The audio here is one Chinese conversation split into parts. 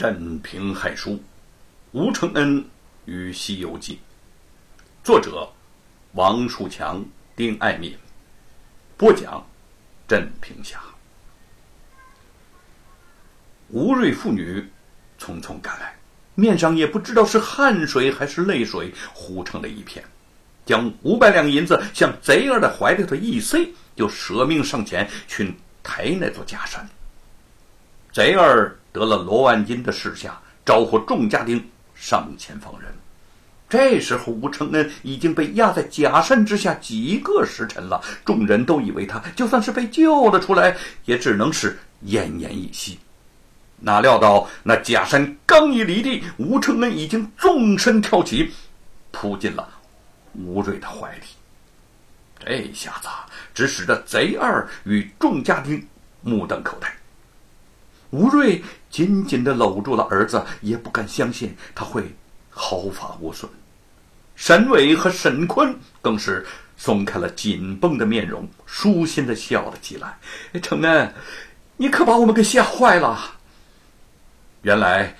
镇平海书，吴承恩与《西游记》，作者王树强、丁爱民，播讲镇平侠。吴瑞父女匆匆赶来，面上也不知道是汗水还是泪水糊成了一片，将五百两银子向贼儿的怀里头一塞，就舍命上前去抬那座假山。贼儿。得了罗万金的示下，招呼众家丁上前放人。这时候，吴承恩已经被压在假山之下几个时辰了。众人都以为他就算是被救了出来，也只能是奄奄一息。哪料到那假山刚一离地，吴承恩已经纵身跳起，扑进了吴瑞的怀里。这下子只使得贼二与众家丁目瞪口呆。吴瑞紧紧地搂住了儿子，也不敢相信他会毫发无损。沈伟和沈坤更是松开了紧绷的面容，舒心地笑了起来。承恩，你可把我们给吓坏了。原来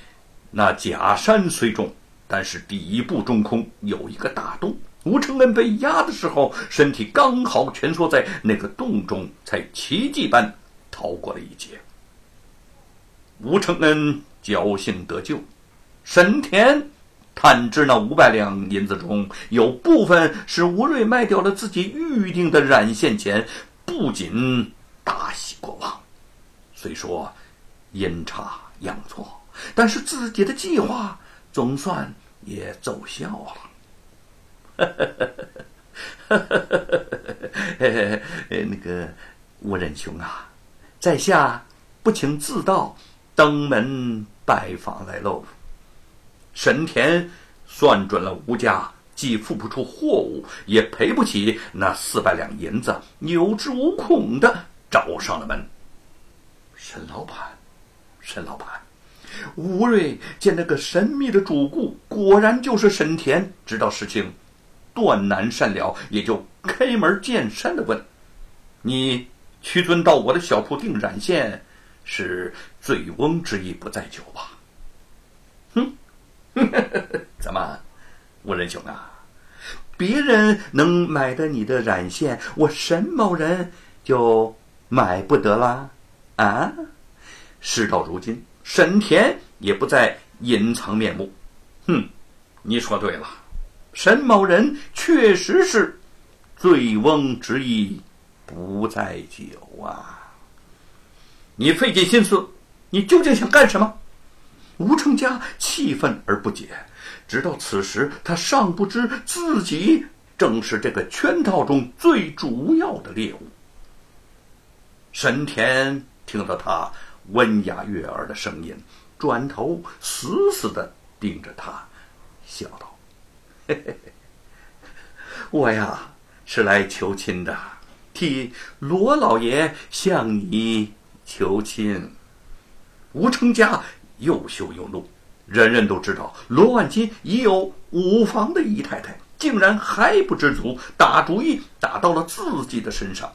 那假山虽重，但是底部中空，有一个大洞。吴承恩被压的时候，身体刚好蜷缩在那个洞中，才奇迹般逃过了一劫。吴承恩侥幸得救，沈田探知那五百两银子中有部分是吴瑞卖掉了自己预定的染线钱，不仅大喜过望，虽说阴差阳错，但是自己的计划总算也奏效了。呵呵呵呵呵呵呵那个吴仁兄啊，在下不请自到。登门拜访来喽。沈田算准了吴家既付不出货物，也赔不起那四百两银子，有恃无恐的找上了门。沈老板，沈老板，吴瑞见那个神秘的主顾果然就是沈田，知道事情断难善了，也就开门见山的问：“你屈尊到我的小铺订染线？”是醉翁之意不在酒吧？哼，怎么，吴仁兄啊？别人能买得你的染线，我沈某人就买不得啦？啊？事到如今，沈田也不再隐藏面目。哼，你说对了，沈某人确实是醉翁之意不在酒啊。你费尽心思，你究竟想干什么？吴成家气愤而不解。直到此时，他尚不知自己正是这个圈套中最主要的猎物。沈田听到他温雅悦耳的声音，转头死死的盯着他，笑道：“嘿嘿嘿，我呀是来求亲的，替罗老爷向你。”求亲，吴成家又羞又怒，人人都知道罗万金已有五房的姨太太，竟然还不知足，打主意打到了自己的身上。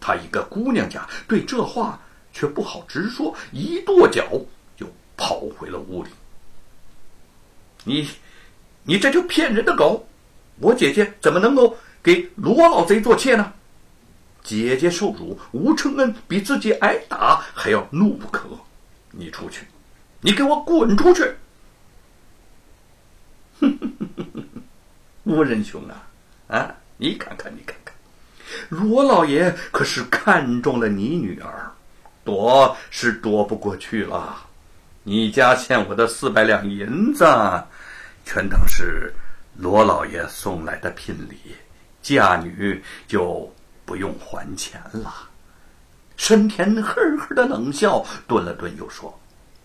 他一个姑娘家，对这话却不好直说，一跺脚就跑回了屋里。你，你这就骗人的狗！我姐姐怎么能够给罗老贼做妾呢？姐姐受辱，吴承恩比自己挨打还要怒不可。你出去，你给我滚出去！吴仁兄啊，啊，你看看，你看看，罗老爷可是看中了你女儿，躲是躲不过去了。你家欠我的四百两银子，全当是罗老爷送来的聘礼，嫁女就。不用还钱了，沈田呵呵的冷笑，顿了顿，又说：“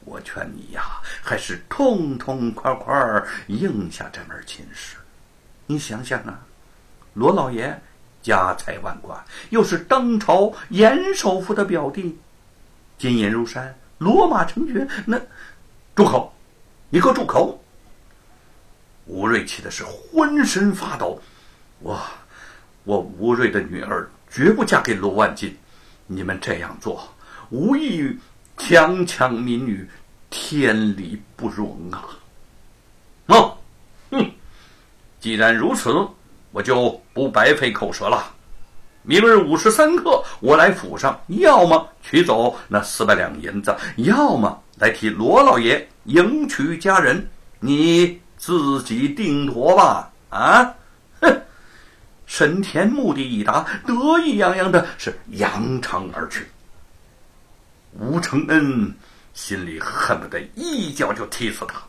我劝你呀，还是痛痛快快应下这门亲事。你想想啊，罗老爷家财万贯，又是当朝严首富的表弟，金银如山，骡马成群。那，住口！你给我住口！”吴瑞气的是浑身发抖，我。我吴瑞的女儿绝不嫁给罗万金，你们这样做无异于强抢民女，天理不容啊！哦，哼，既然如此，我就不白费口舌了。明日午时三刻，我来府上，要么取走那四百两银子，要么来替罗老爷迎娶佳人，你自己定夺吧。啊，沈田目的已达，得意洋洋的是扬长而去。吴承恩心里恨不得一脚就踢死他，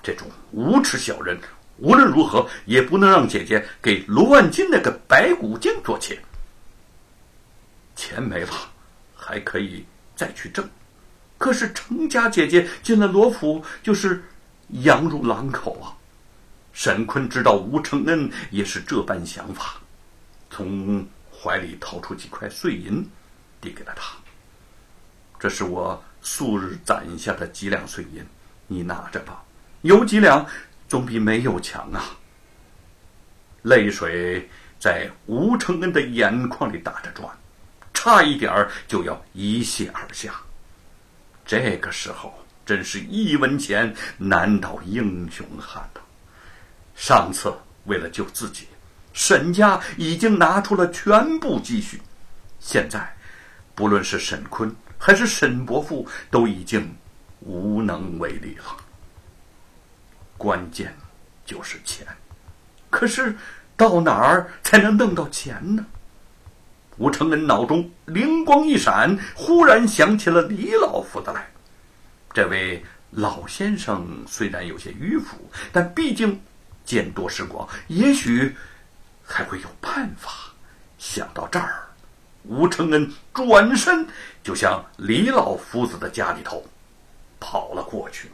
这种无耻小人，无论如何也不能让姐姐给罗万金那个白骨精做妾。钱没了，还可以再去挣，可是程家姐姐进了罗府，就是羊入狼口啊！沈坤知道吴承恩也是这般想法，从怀里掏出几块碎银，递给了他。这是我素日攒下的几两碎银，你拿着吧。有几两总比没有强啊！泪水在吴承恩的眼眶里打着转。差一点就要一泻而下，这个时候真是一文钱难倒英雄汉呐！上次为了救自己，沈家已经拿出了全部积蓄，现在不论是沈坤还是沈伯父，都已经无能为力了。关键就是钱，可是到哪儿才能弄到钱呢？吴承恩脑中灵光一闪，忽然想起了李老夫子来。这位老先生虽然有些迂腐，但毕竟见多识广，也许还会有办法。想到这儿，吴承恩转身就向李老夫子的家里头跑了过去。